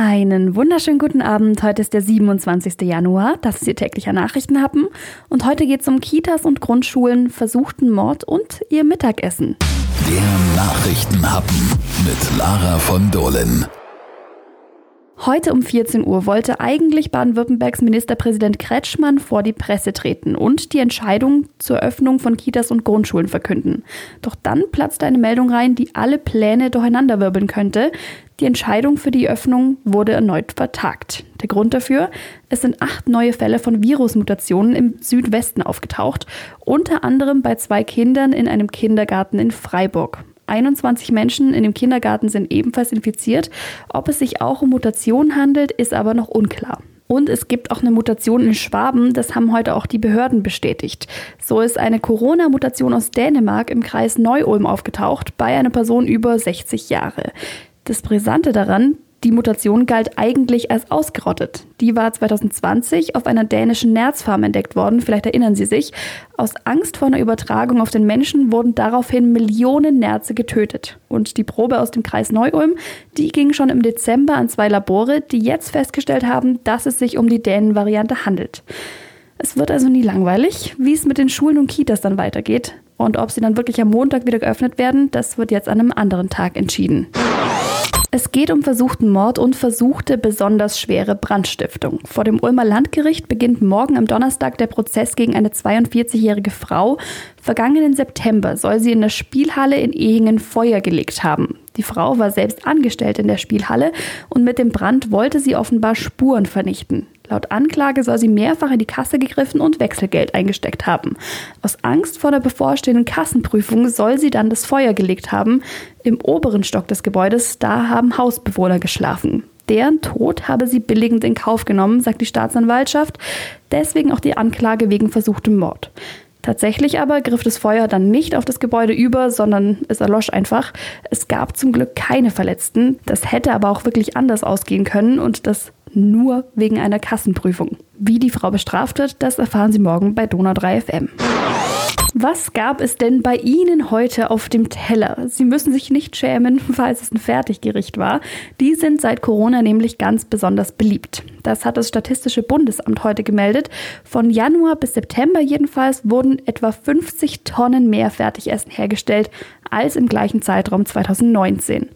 Einen wunderschönen guten Abend. Heute ist der 27. Januar. Das ist Ihr täglicher Nachrichtenhappen. Und heute geht es um Kitas und Grundschulen, versuchten Mord und ihr Mittagessen. Der Nachrichtenhappen mit Lara von Dohlen. Heute um 14 Uhr wollte eigentlich Baden-Württembergs Ministerpräsident Kretschmann vor die Presse treten und die Entscheidung zur Öffnung von Kitas und Grundschulen verkünden. Doch dann platzte eine Meldung rein, die alle Pläne durcheinanderwirbeln könnte. Die Entscheidung für die Öffnung wurde erneut vertagt. Der Grund dafür? Es sind acht neue Fälle von Virusmutationen im Südwesten aufgetaucht, unter anderem bei zwei Kindern in einem Kindergarten in Freiburg. 21 Menschen in dem Kindergarten sind ebenfalls infiziert. Ob es sich auch um Mutationen handelt, ist aber noch unklar. Und es gibt auch eine Mutation in Schwaben, das haben heute auch die Behörden bestätigt. So ist eine Corona-Mutation aus Dänemark im Kreis Neu-Ulm aufgetaucht, bei einer Person über 60 Jahre. Das Brisante daran, die Mutation galt eigentlich als ausgerottet. Die war 2020 auf einer dänischen Nerzfarm entdeckt worden, vielleicht erinnern Sie sich. Aus Angst vor einer Übertragung auf den Menschen wurden daraufhin Millionen Nerze getötet. Und die Probe aus dem Kreis Neu-Ulm, die ging schon im Dezember an zwei Labore, die jetzt festgestellt haben, dass es sich um die Dänen-Variante handelt. Es wird also nie langweilig, wie es mit den Schulen und Kitas dann weitergeht. Und ob sie dann wirklich am Montag wieder geöffnet werden, das wird jetzt an einem anderen Tag entschieden. Es geht um versuchten Mord und versuchte besonders schwere Brandstiftung. Vor dem Ulmer Landgericht beginnt morgen am Donnerstag der Prozess gegen eine 42-jährige Frau. Vergangenen September soll sie in der Spielhalle in Ehingen Feuer gelegt haben. Die Frau war selbst angestellt in der Spielhalle und mit dem Brand wollte sie offenbar Spuren vernichten. Laut Anklage soll sie mehrfach in die Kasse gegriffen und Wechselgeld eingesteckt haben. Aus Angst vor der bevorstehenden Kassenprüfung soll sie dann das Feuer gelegt haben. Im oberen Stock des Gebäudes, da haben Hausbewohner geschlafen. Deren Tod habe sie billigend in Kauf genommen, sagt die Staatsanwaltschaft. Deswegen auch die Anklage wegen versuchtem Mord. Tatsächlich aber griff das Feuer dann nicht auf das Gebäude über, sondern es erlosch einfach. Es gab zum Glück keine Verletzten. Das hätte aber auch wirklich anders ausgehen können und das nur wegen einer Kassenprüfung. Wie die Frau bestraft wird, das erfahren Sie morgen bei Donau 3 FM. Was gab es denn bei Ihnen heute auf dem Teller? Sie müssen sich nicht schämen, falls es ein Fertiggericht war. Die sind seit Corona nämlich ganz besonders beliebt. Das hat das Statistische Bundesamt heute gemeldet. Von Januar bis September jedenfalls wurden etwa 50 Tonnen mehr Fertigessen hergestellt als im gleichen Zeitraum 2019.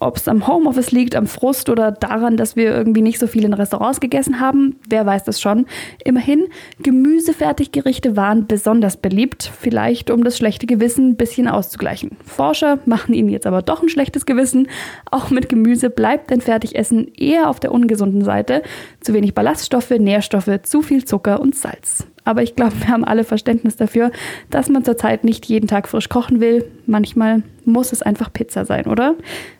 Ob es am Homeoffice liegt, am Frust oder daran, dass wir irgendwie nicht so viel in Restaurants gegessen haben, wer weiß das schon. Immerhin, Gemüsefertiggerichte waren besonders beliebt, vielleicht um das schlechte Gewissen ein bisschen auszugleichen. Forscher machen ihnen jetzt aber doch ein schlechtes Gewissen. Auch mit Gemüse bleibt ein Fertigessen eher auf der ungesunden Seite. Zu wenig Ballaststoffe, Nährstoffe, zu viel Zucker und Salz. Aber ich glaube, wir haben alle Verständnis dafür, dass man zurzeit nicht jeden Tag frisch kochen will. Manchmal muss es einfach Pizza sein, oder?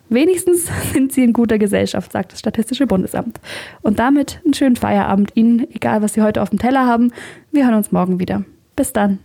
Wenigstens sind Sie in guter Gesellschaft, sagt das Statistische Bundesamt. Und damit einen schönen Feierabend Ihnen, egal was Sie heute auf dem Teller haben. Wir hören uns morgen wieder. Bis dann.